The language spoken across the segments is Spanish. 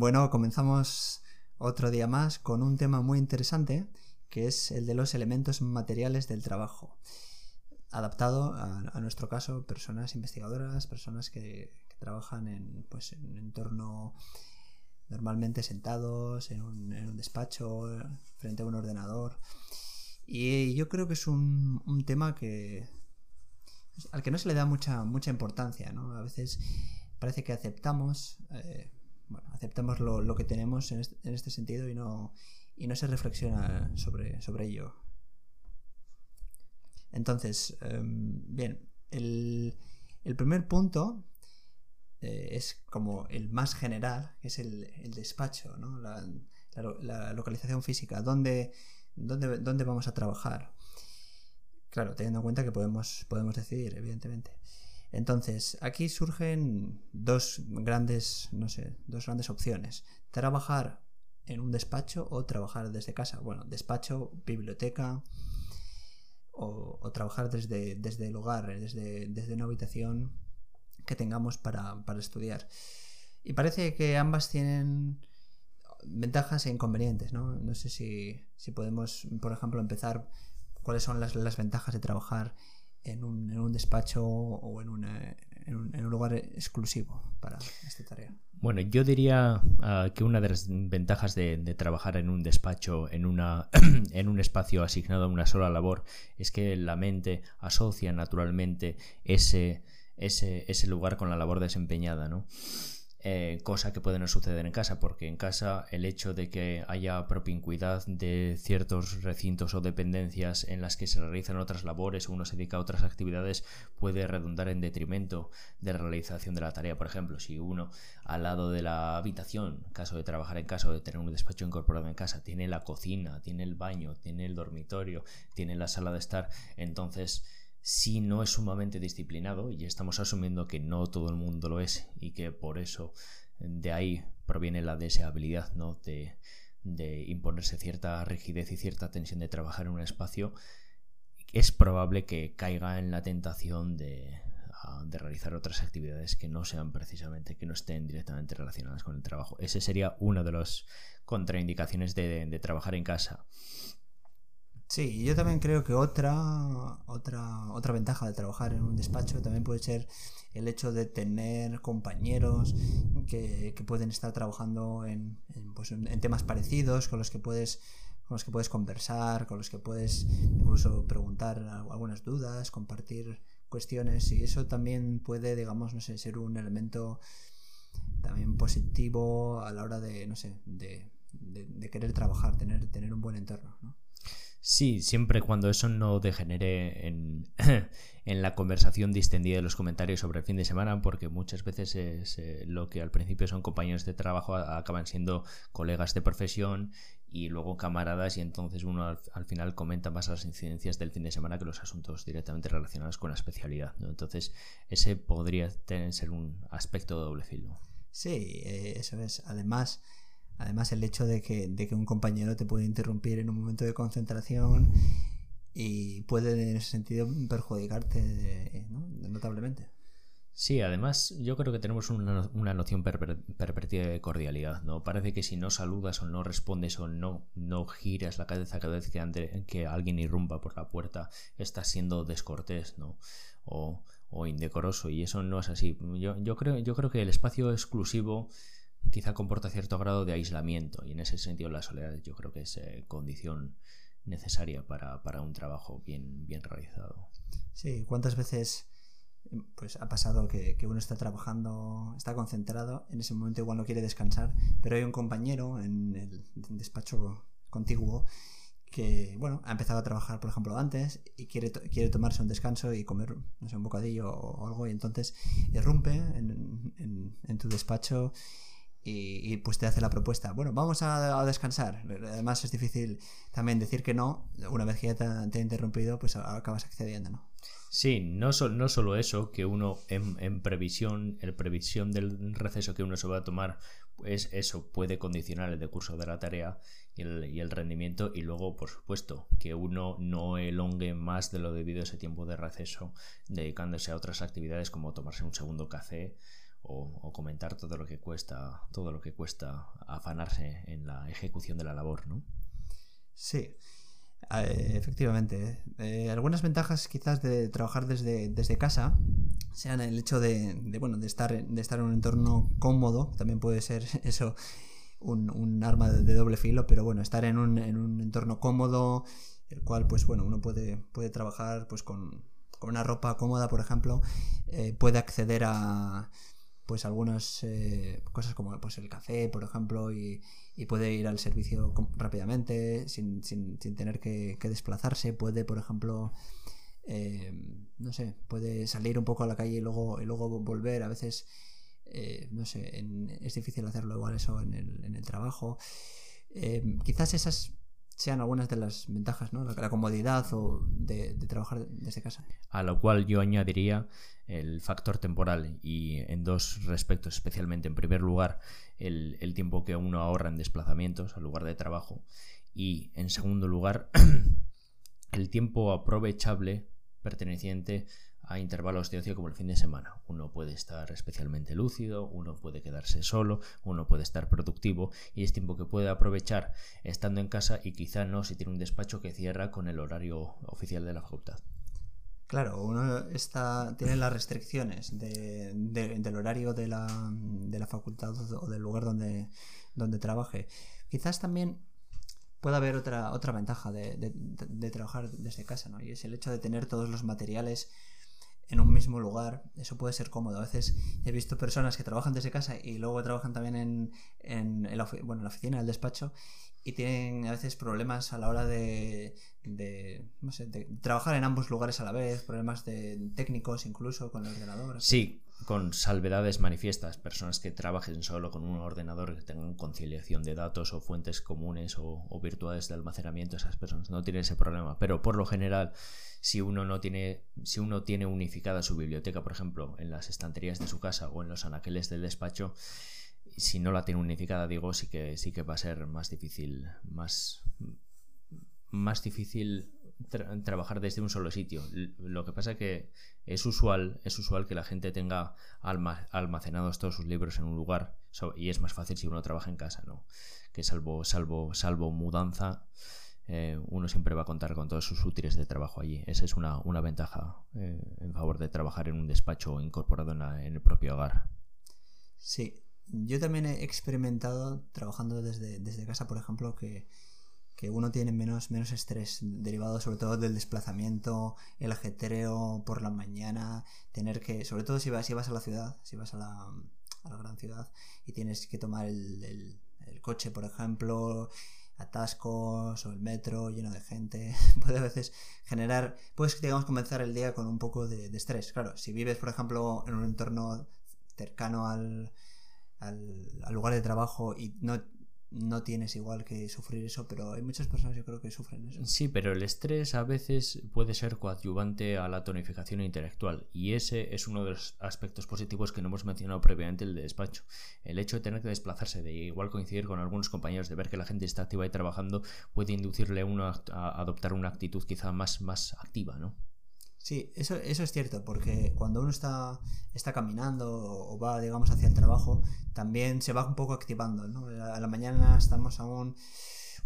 Bueno, comenzamos otro día más con un tema muy interesante que es el de los elementos materiales del trabajo. Adaptado a, nuestro caso, personas investigadoras, personas que, trabajan en, pues, en un entorno normalmente sentados, en un, despacho, frente a un ordenador. Y yo creo que es un, tema que al que no se le da mucha, mucha importancia, ¿no? A veces parece que aceptamos, eh, bueno, aceptamos lo, que tenemos en este, sentido y no, y no se reflexiona sobre, sobre ello. Entonces, em, bien, el, primer punto eh, es como el más general, que es el, despacho, ¿no? la, localización física, ¿dónde, dónde, dónde vamos a trabajar. Claro, teniendo en cuenta que podemos, podemos decidir, evidentemente. Entonces, aquí surgen dos grandes, no sé, dos grandes opciones. Trabajar en un despacho o trabajar desde casa. Bueno, despacho, biblioteca o, trabajar desde, desde, el hogar, desde, desde una habitación que tengamos para, para, estudiar. Y parece que ambas tienen ventajas e inconvenientes, ¿no? No sé si, si podemos, por ejemplo, empezar cuáles son las, las ventajas de trabajar en un, en un despacho o en, un, en, un, lugar exclusivo para esta tarea. Bueno, yo diría ah, que una de las ventajas de, de, trabajar en un despacho, en, una, en un espacio asignado a una sola labor, es que la mente asocia naturalmente ese, ese, ese lugar con la labor desempeñada, ¿no? Eh, cosa que puede no suceder en casa, porque en casa el hecho de que haya propincuidad de ciertos recintos o dependencias en las que se realizan otras labores o uno se dedica a otras actividades puede redundar en detrimento de la realización de la tarea. Por ejemplo, si uno al lado de la habitación, caso de trabajar en casa o de tener un despacho incorporado en casa, tiene la cocina, tiene el baño, tiene el dormitorio, tiene la sala de estar, entonces si no es sumamente disciplinado, y estamos asumiendo que no todo el mundo lo es y que por eso de ahí proviene la deseabilidad ¿no? de, de imponerse cierta rigidez y cierta tensión de trabajar en un espacio, es probable que caiga en la tentación de, ah, de realizar otras actividades que no sean precisamente, que no estén directamente relacionadas con el trabajo. Ese sería una de las contraindicaciones de, de trabajar en casa. Sí, yo también creo que otra, otra, otra ventaja de trabajar en un despacho también puede ser el hecho de tener compañeros que, pueden estar trabajando pues, en, en, temas parecidos, con los que puedes con los que puedes conversar, con los que puedes incluso preguntar algunas dudas, compartir cuestiones y eso también puede, digamos, no sé, ser un elemento también positivo a la hora de, no sé, de, de querer trabajar, tener, tener un buen entorno, ¿no? Sí, siempre cuando eso no degenere en, en, la conversación distendida de los comentarios sobre el fin de semana, porque muchas veces es, eh, lo que al principio son compañeros de trabajo acaban siendo colegas de profesión y luego camaradas y entonces uno al, final comenta más las incidencias del fin de semana que los asuntos directamente relacionados con la especialidad. ¿no? Entonces ese podría tener, ser un aspecto de doble filo. Sí, eh, eso es. Además Además, el hecho de que, de que un compañero te puede interrumpir en un momento de concentración y puede en ese sentido perjudicarte notablemente. Sí, además yo creo que tenemos una, una noción pervertida de cordialidad, ¿no? Parece que si no saludas o no respondes o no, no giras la cabeza cada vez que, que alguien irrumpa por la puerta, estás siendo descortés, ¿no? O, o indecoroso, y eso no es así. Yo, yo, creo, yo creo que el espacio exclusivo quizá comporta cierto grado de aislamiento y en ese sentido la soledad yo creo que es eh, condición necesaria para, un trabajo bien, bien realizado. Sí, ¿cuántas veces pues ha pasado que, uno está trabajando, está concentrado, en ese momento igual no quiere descansar, pero hay un compañero en el despacho contiguo que, bueno, ha empezado a trabajar, por ejemplo, antes y quiere, quiere tomarse un descanso y comer, un bocadillo o algo y entonces irrumpe en, en tu despacho y, pues te hace la propuesta. Bueno, vamos a, descansar. Además es difícil también decir que no. Una vez que ya te, te ha interrumpido, pues acabas accediendo, ¿no? Sí, no, no solo eso, que uno en, previsión, en previsión del receso que uno se va a tomar, pues eso puede condicionar el decurso de la tarea y el, y el rendimiento y luego, por supuesto, que uno no elongue más de lo debido a ese tiempo de receso dedicándose a otras actividades como tomarse un segundo café o, comentar todo lo que cuesta, todo lo que cuesta afanarse en la ejecución de la labor, ¿no? Sí. Eh, efectivamente. Eh, algunas ventajas quizás de trabajar desde, desde casa sean el hecho de, bueno, de, estar, de estar en un entorno cómodo, también puede ser eso un, arma de, doble filo, pero bueno, estar en un, en un, entorno cómodo, el cual pues bueno, uno puede, puede trabajar pues con, con una ropa cómoda, por ejemplo, eh, puede acceder a pues algunas eh, cosas como pues el café, por ejemplo, y, puede ir al servicio rápidamente, sin, sin, sin tener que, desplazarse, puede, por ejemplo, eh, no sé, puede salir un poco a la calle y luego, y luego volver, a veces, eh, no sé, es difícil hacerlo igual eso en el, en el trabajo. quizás esas sean algunas de las ventajas, ¿no? La, comodidad o de, trabajar desde casa. A lo cual yo añadiría el factor temporal y en dos respectos, especialmente en primer lugar el, el tiempo que uno ahorra en desplazamientos al lugar de trabajo y en segundo lugar el tiempo aprovechable perteneciente a intervalos de ocio como el fin de semana. Uno puede estar especialmente lúcido, uno puede quedarse solo, uno puede estar productivo y es tiempo que puede aprovechar estando en casa y quizá no si tiene un despacho que cierra con el horario oficial de la facultad. Claro, uno está, tiene las restricciones del horario de la, de la, facultad o del lugar donde, donde trabaje. Quizás también puede haber otra, otra ventaja de, de, trabajar desde casa, ¿no? Y es el hecho de tener todos los materiales en un mismo lugar, eso puede ser cómodo. A veces he visto personas que trabajan desde casa y luego trabajan también en, en, la, bueno, en la oficina, el despacho, y tienen a veces problemas a la hora de, de, no sé, de trabajar en ambos lugares a la vez, problemas de técnicos incluso con el ordenador. Sí, con salvedades manifiestas, personas que trabajen solo con un ordenador, que tengan conciliación de datos o fuentes comunes o, virtuales de almacenamiento, esas personas no tienen ese problema, pero por lo general si uno no tiene, si uno tiene unificada su biblioteca, por ejemplo, en las estanterías de su casa o en los anaqueles del despacho, si no la tiene unificada, digo, sí que sí que va a ser más difícil, más, más difícil trabajar desde un solo sitio. Lo que pasa que es usual, es usual que la gente tenga almacenados todos sus libros en un lugar y es más fácil si uno trabaja en casa, ¿no? Que salvo, salvo, salvo mudanza, eh, uno siempre va a contar con todos sus útiles de trabajo allí. Esa es una, ventaja eh, en favor de trabajar en un despacho incorporado en, el propio hogar. Sí, yo también he experimentado trabajando desde, casa, por ejemplo, que, uno tiene menos, menos estrés derivado sobre todo del desplazamiento, el ajetreo por la mañana, tener que, sobre todo si vas, si vas a la ciudad, si vas a la, a la gran ciudad y tienes que tomar el, el coche, por ejemplo, atascos o el metro lleno de gente, puede a veces generar, puedes, digamos, comenzar el día con un poco de, estrés. Claro, si vives, por ejemplo, en un entorno cercano al, al lugar de trabajo y no no tienes igual que sufrir eso, pero hay muchas personas yo creo que sufren eso. Sí, pero el estrés a veces puede ser coadyuvante a la tonificación intelectual y ese es uno de los aspectos positivos que no hemos mencionado previamente el de despacho. El hecho de tener que desplazarse, de igual coincidir con algunos compañeros, de ver que la gente está activa y trabajando, puede inducirle a uno a adoptar una actitud quizá más, más activa, ¿no? Sí, eso, eso es cierto, porque cuando uno está, está caminando o va, digamos, hacia el trabajo, también se va un poco activando, ¿no? A la mañana estamos aún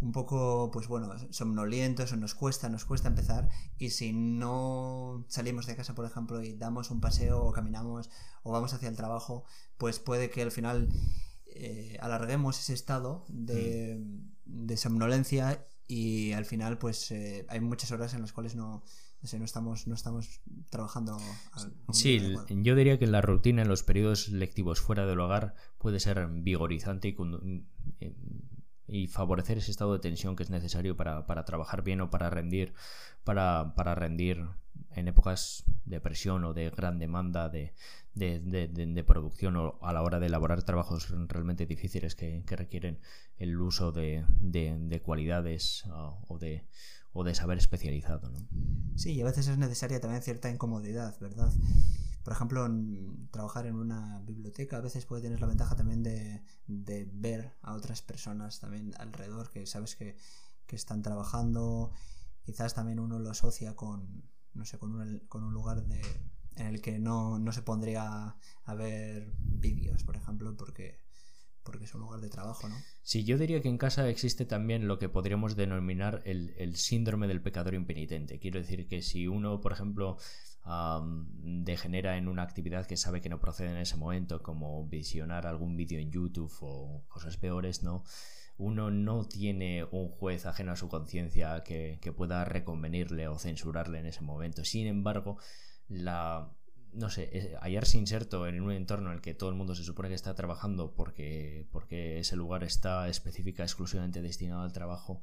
un poco, pues bueno, somnolientos o nos cuesta, nos cuesta empezar y si no salimos de casa, por ejemplo, y damos un paseo o caminamos o vamos hacia el trabajo, pues puede que al final eh, alarguemos ese estado de, mm. de, somnolencia y al final pues eh, hay muchas horas en las cuales no, no estamos, no estamos trabajando. sí, yo diría que la rutina en los periodos lectivos fuera del hogar puede ser vigorizante y, eh, y favorecer ese estado de tensión que es necesario para, trabajar bien o para rendir, para, rendir en épocas de presión o de gran demanda de, producción o a la hora de elaborar trabajos realmente difíciles que, requieren el uso de, cualidades o de o de saber especializado. ¿no? Sí, y a veces es necesaria también cierta incomodidad, ¿verdad? Por ejemplo, trabajar en una biblioteca a veces puede tener la ventaja también de, ver a otras personas también alrededor que sabes que, están trabajando. Quizás también uno lo asocia con, no sé, con un, con un lugar de, en el que no, no se pondría a ver vídeos, por ejemplo, porque porque es un lugar de trabajo, ¿no? Sí, yo diría que en casa existe también lo que podríamos denominar el, síndrome del pecador impenitente. Quiero decir que si uno, por ejemplo, degenera en una actividad que sabe que no procede en ese momento, como visionar algún vídeo en YouTube o cosas peores, ¿no? Uno no tiene un juez ajeno a su conciencia que, que pueda reconvenirle o censurarle en ese momento. Sin embargo, la no sé, hallarse inserto en un entorno en el que todo el mundo se supone que está trabajando porque, porque ese lugar está específica, exclusivamente destinado al trabajo,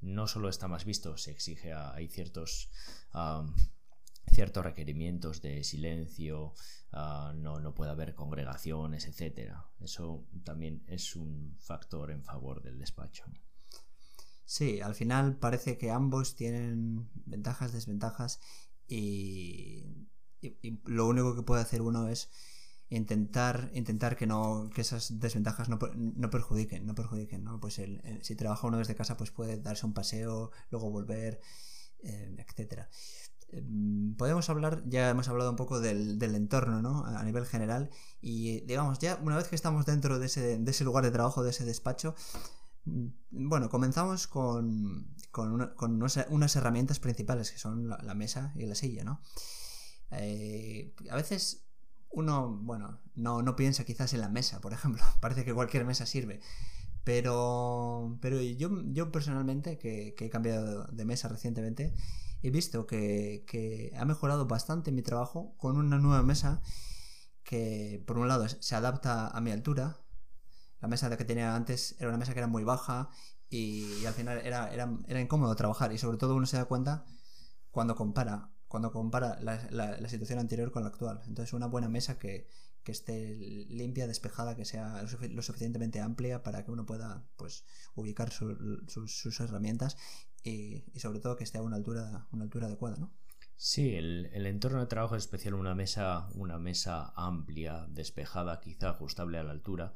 no solo está más visto, se exige, hay ciertos, ciertos requerimientos de silencio, ah, no, no puede haber congregaciones, etcétera. Eso también es un factor en favor del despacho. Sí, al final parece que ambos tienen ventajas, desventajas y y, lo único que puede hacer uno es intentar intentar que no que esas desventajas no, perjudiquen no perjudiquen no pues si trabaja uno desde casa pues puede darse un paseo luego volver eh, etcétera em, podemos hablar ya hemos hablado un poco del, entorno ¿no? a nivel general y digamos ya una vez que estamos dentro de ese, de ese lugar de trabajo de ese despacho mm, bueno, comenzamos con, con, unas, herramientas principales que son la, la, mesa y la silla, ¿no? Eh, a veces uno, bueno, no, no piensa quizás en la mesa, por ejemplo. Parece que cualquier mesa sirve. Pero, pero yo, yo personalmente, que, he cambiado de mesa recientemente, he visto que, que, ha mejorado bastante mi trabajo con una nueva mesa que, por un lado, se adapta a mi altura. La mesa que tenía antes era una mesa que era muy baja y, al final era, era, era incómodo trabajar. Y sobre todo uno se da cuenta cuando compara cuando compara la, situación anterior con la actual. Entonces, una buena mesa que, esté limpia, despejada, que sea lo suficientemente amplia para que uno pueda pues, ubicar sus herramientas y, sobre todo que esté a una altura, una altura adecuada, ¿no? Sí, el, el, entorno de trabajo es especial, una mesa, una mesa amplia, despejada, quizá ajustable a la altura,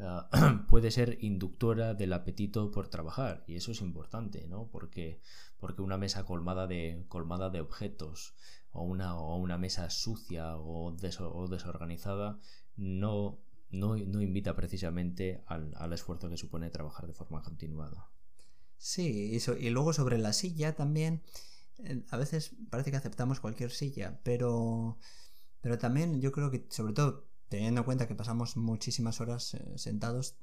Ah, puede ser inductora del apetito por trabajar y eso es importante, ¿no? Porque, porque una mesa colmada de, colmada de objetos o una, o una mesa sucia o, desorganizada no, no, invita precisamente al, al, esfuerzo que supone trabajar de forma continuada. Sí, y luego sobre la silla también, eh, a veces parece que aceptamos cualquier silla, pero, pero también yo creo que sobre todo teniendo en cuenta que pasamos muchísimas horas eh, sentados,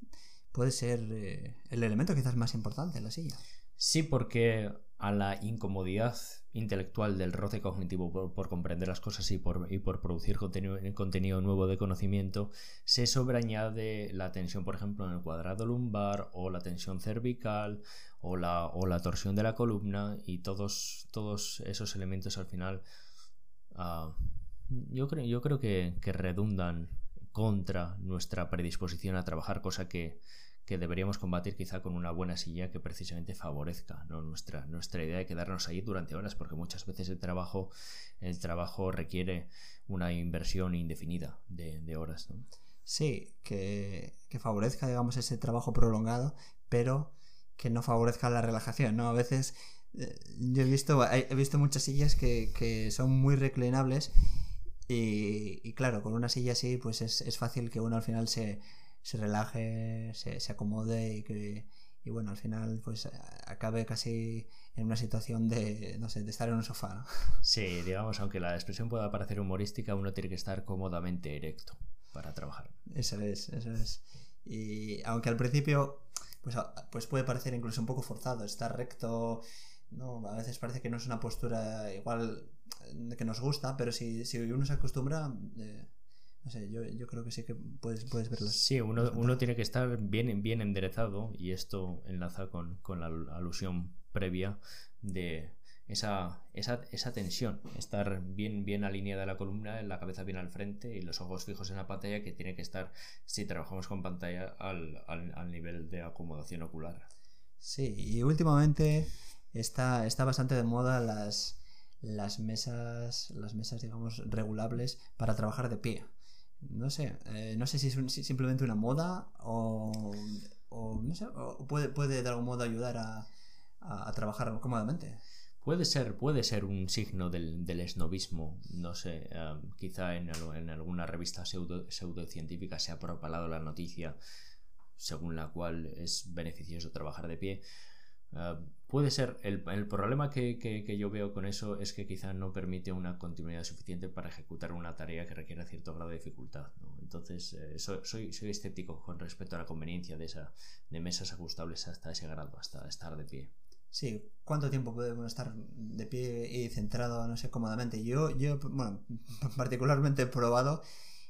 puede ser eh, el elemento quizás más importante, la silla. Sí, porque a la incomodidad intelectual del roce cognitivo por, comprender las cosas y por, y por producir contenido, contenido, nuevo de conocimiento, se sobreañade la tensión, por ejemplo, en el cuadrado lumbar o la tensión cervical o la, o la torsión de la columna y todos, todos esos elementos al final ah, yo creo, yo creo que, redundan contra nuestra predisposición a trabajar, cosa que, deberíamos combatir quizá con una buena silla que precisamente favorezca nuestra, nuestra idea de quedarnos ahí durante horas, porque muchas veces el trabajo, el trabajo requiere una inversión indefinida de, horas. Sí, que, favorezca, digamos, ese trabajo prolongado, pero que no favorezca la relajación, ¿no? A veces eh, yo he visto, he visto muchas sillas que, que son muy reclinables y, claro, con una silla así, pues es, fácil que uno al final se, relaje, se, acomode y que, y bueno, al final pues acabe casi en una situación de, no sé, de estar en un sofá. Sí, digamos, aunque la expresión pueda parecer humorística, uno tiene que estar cómodamente erecto para trabajar. Eso es, eso es. Y aunque al principio, pues, pues puede parecer incluso un poco forzado, estar recto, ¿no? A veces parece que no es una postura igual que nos gusta, pero si, si uno se acostumbra, eh, no sé, yo, yo, creo que sí que puedes, puedes verlo. Sí, uno, uno, tiene que estar bien, bien enderezado y esto enlaza con, con la alusión previa de esa, esa, esa, tensión, estar bien, bien alineada la columna, la cabeza bien al frente y los ojos fijos en la pantalla que tiene que estar, si trabajamos con pantalla, al, al, al nivel de acomodación ocular. Sí, y últimamente está, está bastante de moda las, las mesas, las mesas, digamos, regulables para trabajar de pie. No sé, eh, no sé si es simplemente una moda o, o, no sé, o puede, puede de algún modo ayudar a, a, trabajar cómodamente. Puede ser, puede ser un signo del, del esnovismo, no sé, eh, quizá en, en, alguna revista pseudo, pseudocientífica se ha propalado la noticia según la cual es beneficioso trabajar de pie. Uh, puede ser, el, problema que, yo veo con eso es que quizá no permite una continuidad suficiente para ejecutar una tarea que requiera cierto grado de dificultad. Entonces, eh, soy, soy, escéptico con respecto a la conveniencia de, esa, de mesas ajustables hasta ese grado, hasta estar de pie. Sí, ¿cuánto tiempo podemos estar de pie y centrado, no sé, cómodamente? Yo, yo bueno, particularmente he probado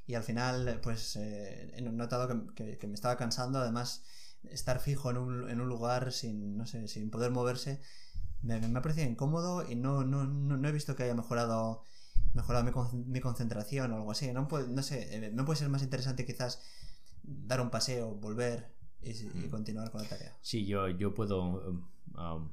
y al final, pues, eh, he notado que, me estaba cansando, además, estar fijo en un, en un lugar sin, no sé, sin poder moverse, me, me ha parecido incómodo y no, no, no, no he visto que haya mejorado mejorado mi, mi, concentración o algo así. No, puede, no sé, eh, no puede ser más interesante quizás dar un paseo, volver y, y continuar con la tarea. Sí, yo, yo puedo, um,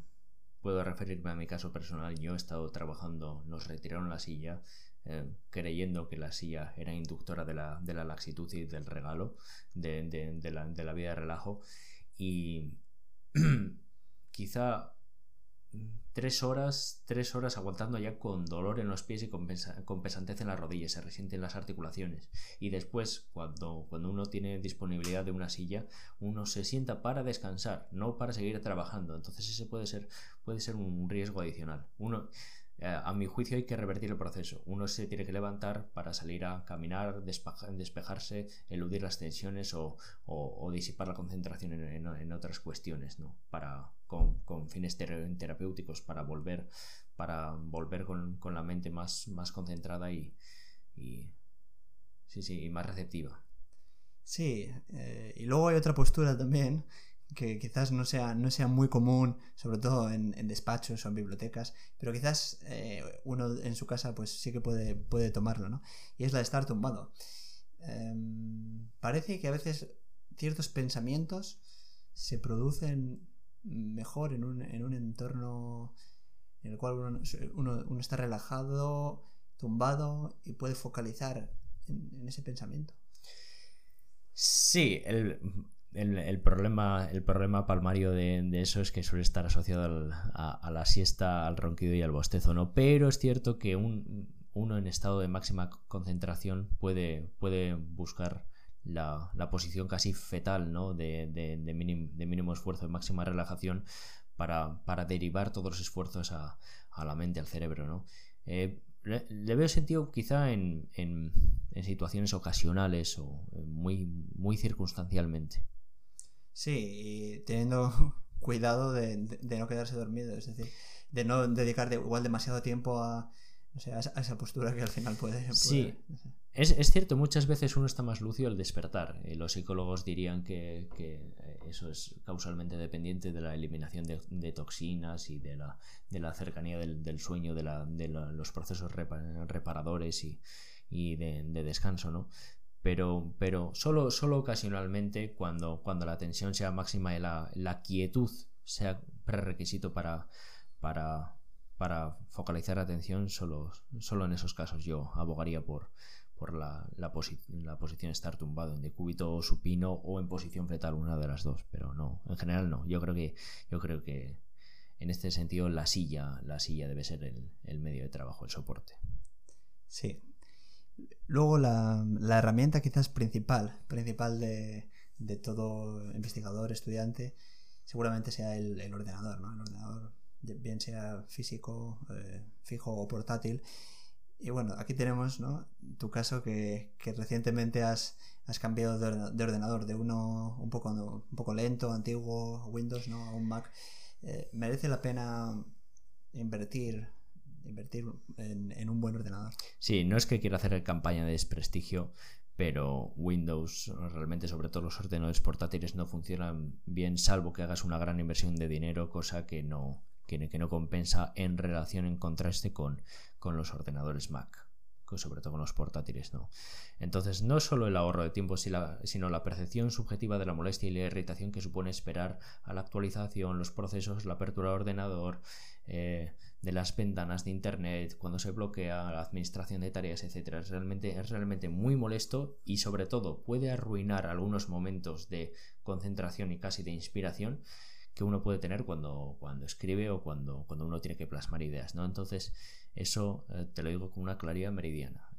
puedo referirme a mi caso personal. Yo he estado trabajando, nos retiraron la silla. Eh, creyendo que la silla era inductora de la, de la laxitud y del regalo, de, de, la, de la vida de relajo. Y quizá tres horas, tres horas aguantando ya con dolor en los pies y con, pesa, con pesantez en las rodillas, se resienten las articulaciones. Y después, cuando, cuando uno tiene disponibilidad de una silla, uno se sienta para descansar, no para seguir trabajando. Entonces ese puede ser, puede ser un riesgo adicional. Uno, a mi juicio hay que revertir el proceso. Uno se tiene que levantar para salir a caminar, despejarse, eludir las tensiones o, disipar la concentración en, otras cuestiones, ¿no? Para, con, fines terapéuticos, para volver, para volver con, la mente más, más concentrada y, sí, sí, más receptiva. Sí, eh, y luego hay otra postura también que quizás no sea, no sea muy común, sobre todo en, en despachos o en bibliotecas, pero quizás eh, uno en su casa pues sí que puede, puede tomarlo, ¿no? Y es la de estar tumbado. Eh, parece que a veces ciertos pensamientos se producen mejor en un, en un entorno en el cual uno, uno, uno está relajado, tumbado y puede focalizar en ese pensamiento. Sí, el, el, problema, el problema palmario de, de, eso es que suele estar asociado al, a, la siesta, al ronquido y al bostezo, ¿no? Pero es cierto que un, uno en estado de máxima concentración puede, puede buscar la, la, posición casi fetal, ¿no? De, de, mínimo, de mínimo esfuerzo, de máxima relajación, para, para derivar todos los esfuerzos a, a la mente, al cerebro, ¿no? Eh, le, veo sentido quizá en, en, en, situaciones ocasionales o muy, muy circunstancialmente. Sí, y teniendo cuidado de, de, de, no quedarse dormido, es decir, de no dedicar de, igual demasiado tiempo a, o sea, a, esa postura que al final puede... puede sí, no sé. es, es, cierto, muchas veces uno está más lúcido al despertar. Y los psicólogos dirían que, que, eso es causalmente dependiente de la eliminación de, toxinas y de la, de la cercanía del, del sueño, de, la, de la, los procesos reparadores y, y de, de descanso, ¿no? Pero, pero solo, solo ocasionalmente cuando, cuando la tensión sea máxima y la, la quietud sea prerequisito para, para, para focalizar atención, solo, solo en esos casos yo abogaría por, por la, la, posi la posición estar tumbado en decúbito supino o en posición fetal, una de las dos, pero no, en general no. Yo creo que, yo creo que en este sentido la silla, la silla debe ser el, el medio de trabajo, el soporte. Sí, Luego la, la, herramienta quizás principal, principal de, de, todo investigador, estudiante, seguramente sea el, el, ordenador, ¿no? El ordenador, bien sea físico, eh, fijo o portátil. Y bueno, aquí tenemos ¿no? tu caso que, que recientemente has, has cambiado de, ordenador, de uno un poco, un poco lento, antiguo, Windows, ¿no? a un Mac. Eh, ¿Merece la pena invertir invertir en, un buen ordenador. Sí, no es que quiera hacer campaña de desprestigio, pero Windows, realmente sobre todo los ordenadores portátiles no funcionan bien, salvo que hagas una gran inversión de dinero, cosa que no, que, no compensa en relación, en contraste con, con los ordenadores Mac sobre todo con los portátiles, ¿no? Entonces, no solo el ahorro de tiempo, sino la percepción subjetiva de la molestia y la irritación que supone esperar a la actualización, los procesos, la apertura del ordenador, eh, de las ventanas de internet, cuando se bloquea la administración de tareas, etcétera. Es realmente, es realmente muy molesto y sobre todo puede arruinar algunos momentos de concentración y casi de inspiración que uno puede tener cuando, cuando escribe o cuando, cuando uno tiene que plasmar ideas, ¿no? Entonces, eso eh, te lo digo con una claridad meridiana.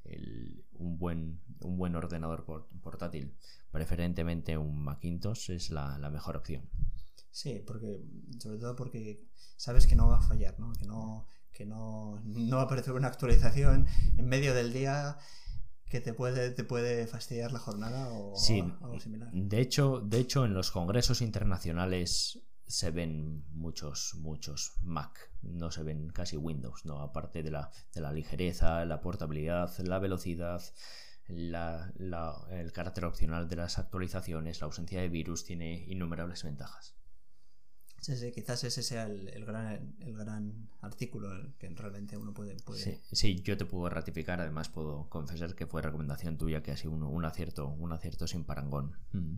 un, buen, un buen ordenador portátil, preferentemente un Macintosh, es la, mejor opción. Sí, porque, sobre todo porque sabes que no va a fallar, ¿no? Que no, que no, no va a aparecer una actualización en medio del día que te puede, te puede fastidiar la jornada o, algo similar. De hecho, de hecho, en los congresos internacionales se ven muchos, muchos Mac, no se ven casi Windows, ¿no? Aparte de la, de la ligereza, la portabilidad, la velocidad, el carácter opcional de las actualizaciones, la ausencia de virus, tiene innumerables ventajas. Sí, sí, quizás ese sea el, gran, el gran artículo que realmente uno puede... Sí, yo te puedo ratificar, además puedo confesar que fue recomendación tuya que ha sido un, acierto, un acierto sin parangón. Mm.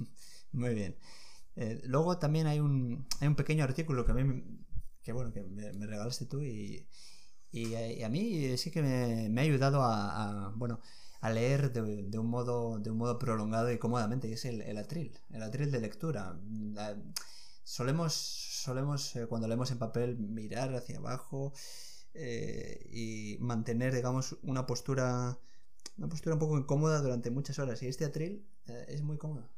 Muy bien. Eh, luego también hay un, hay un pequeño artículo que a mí que bueno, que me, regalaste tú y, y, a mí sí que me, ha ayudado a, bueno, a leer de, un modo, de un modo prolongado y cómodamente, y es el, el atril, el atril de lectura. Solemos, solemos eh, cuando leemos en papel, mirar hacia abajo eh, y mantener, digamos, una postura, una postura un poco incómoda durante muchas horas. Y este atril es muy cómodo.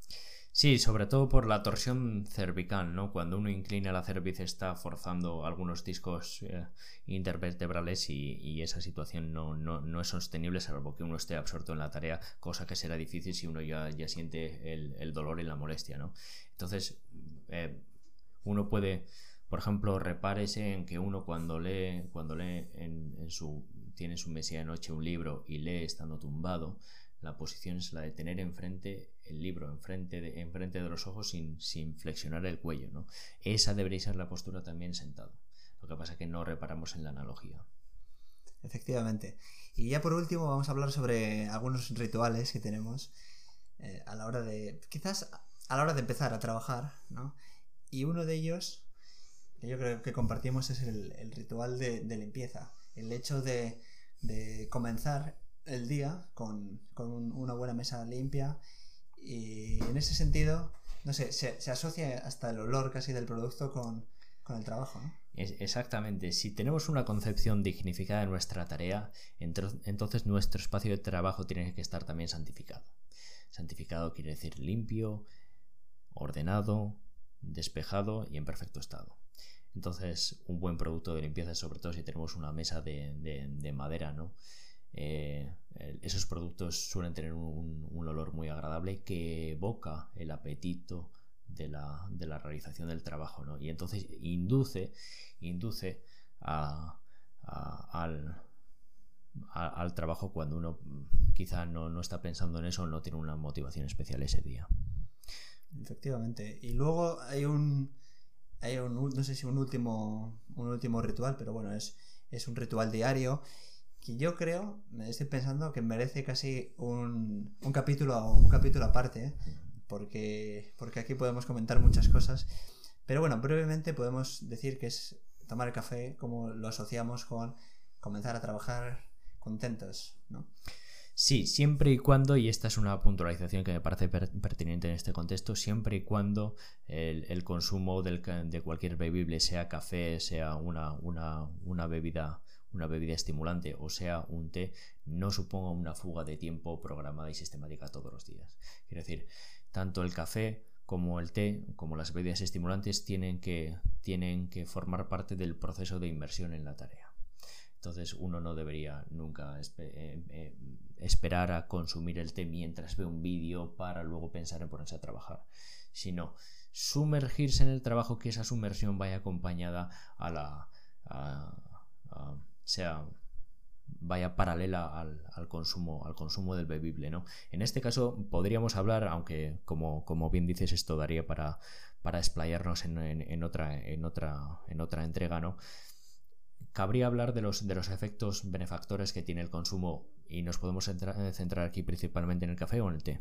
Sí, sobre todo por la torsión cervical, ¿no? Cuando uno inclina la cerviz está forzando algunos discos eh, intervertebrales y, esa situación no, es sostenible salvo que uno esté absorto en la tarea, cosa que será difícil si uno ya, ya siente el, dolor y la molestia, ¿no? Entonces, eh, uno puede, por ejemplo, repárese en que uno cuando lee, cuando lee en, su, tiene su mesilla de noche un libro y lee estando tumbado, la posición es la de tener enfrente el libro, enfrente de, enfrente de los ojos sin, sin flexionar el cuello. ¿no? Esa debería ser la postura también sentado. Lo que pasa es que no reparamos en la analogía. Efectivamente. Y ya por último vamos a hablar sobre algunos rituales que tenemos eh, a la hora de, quizás a la hora de empezar a trabajar, ¿no? Y uno de ellos, que yo creo que compartimos, es el, ritual de, limpieza. El hecho de, comenzar el día con, una buena mesa limpia y en ese sentido, no sé, se, asocia hasta el olor casi del producto con, el trabajo. exactamente, si tenemos una concepción dignificada de nuestra tarea, entonces nuestro espacio de trabajo tiene que estar también santificado. Santificado quiere decir limpio, ordenado, despejado y en perfecto estado. Entonces, un buen producto de limpieza, sobre todo si tenemos una mesa de, de madera, ¿no? Eh, esos productos suelen tener un, olor muy agradable que evoca el apetito de la, realización del trabajo, ¿no? Y entonces induce, induce al, trabajo cuando uno quizá no, está pensando en eso, no tiene una motivación especial ese día. Efectivamente. Y luego hay un, hay un no sé si un último, un último ritual, pero bueno, es, es un ritual diario que yo creo, me estoy pensando que merece casi un, un capítulo un capítulo aparte, ¿eh? porque, porque aquí podemos comentar muchas cosas. Pero bueno, brevemente podemos decir que es tomar el café como lo asociamos con comenzar a trabajar contentos, ¿no? Sí, siempre y cuando, y esta es una puntualización que me parece pertinente en este contexto, siempre y cuando el, consumo del, de cualquier bebible, sea café, sea una, una, una bebida una bebida estimulante o sea un té no suponga una fuga de tiempo programada y sistemática todos los días. Quiero decir, tanto el café como el té, como las bebidas estimulantes, tienen que, tienen que formar parte del proceso de inmersión en la tarea. Entonces uno no debería nunca eh, eh, esperar a consumir el té mientras ve un vídeo para luego pensar en ponerse a trabajar, sino sumergirse en el trabajo que esa sumersión vaya acompañada a la sea vaya paralela al, consumo al consumo del bebible no en este caso podríamos hablar aunque como, como bien dices esto daría para para explayarnos en, otra en otra en otra entrega no cabría hablar de los de los efectos benefactores que tiene el consumo y nos podemos centrar, aquí principalmente en el café o en el té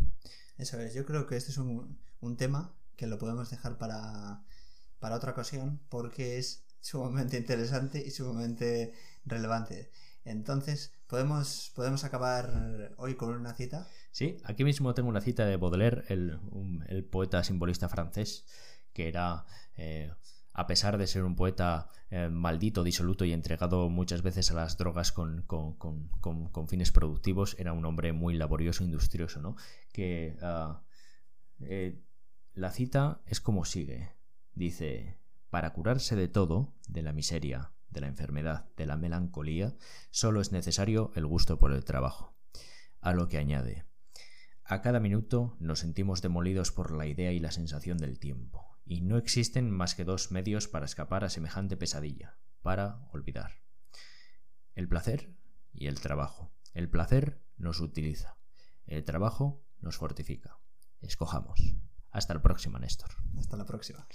eso es yo creo que este es un, un tema que lo podemos dejar para para otra ocasión porque es sumamente interesante y sumamente relevante. Entonces, ¿podemos, ¿podemos acabar hoy con una cita? Sí, aquí mismo tengo una cita de Baudelaire, el, poeta simbolista francés, que era, eh, a pesar de ser un poeta eh, maldito, disoluto y entregado muchas veces a las drogas con, fines productivos, era un hombre muy laborioso, industrioso, ¿no? Que ah, eh, la cita es como sigue. Dice, para curarse de todo, de la miseria, de la enfermedad, de la melancolía, solo es necesario el gusto por el trabajo. A lo que añade, a cada minuto nos sentimos demolidos por la idea y la sensación del tiempo, y no existen más que dos medios para escapar a semejante pesadilla, para olvidar. El placer y el trabajo. El placer nos utiliza, el trabajo nos fortifica. Escojamos. Hasta la próxima, Néstor. Hasta la próxima.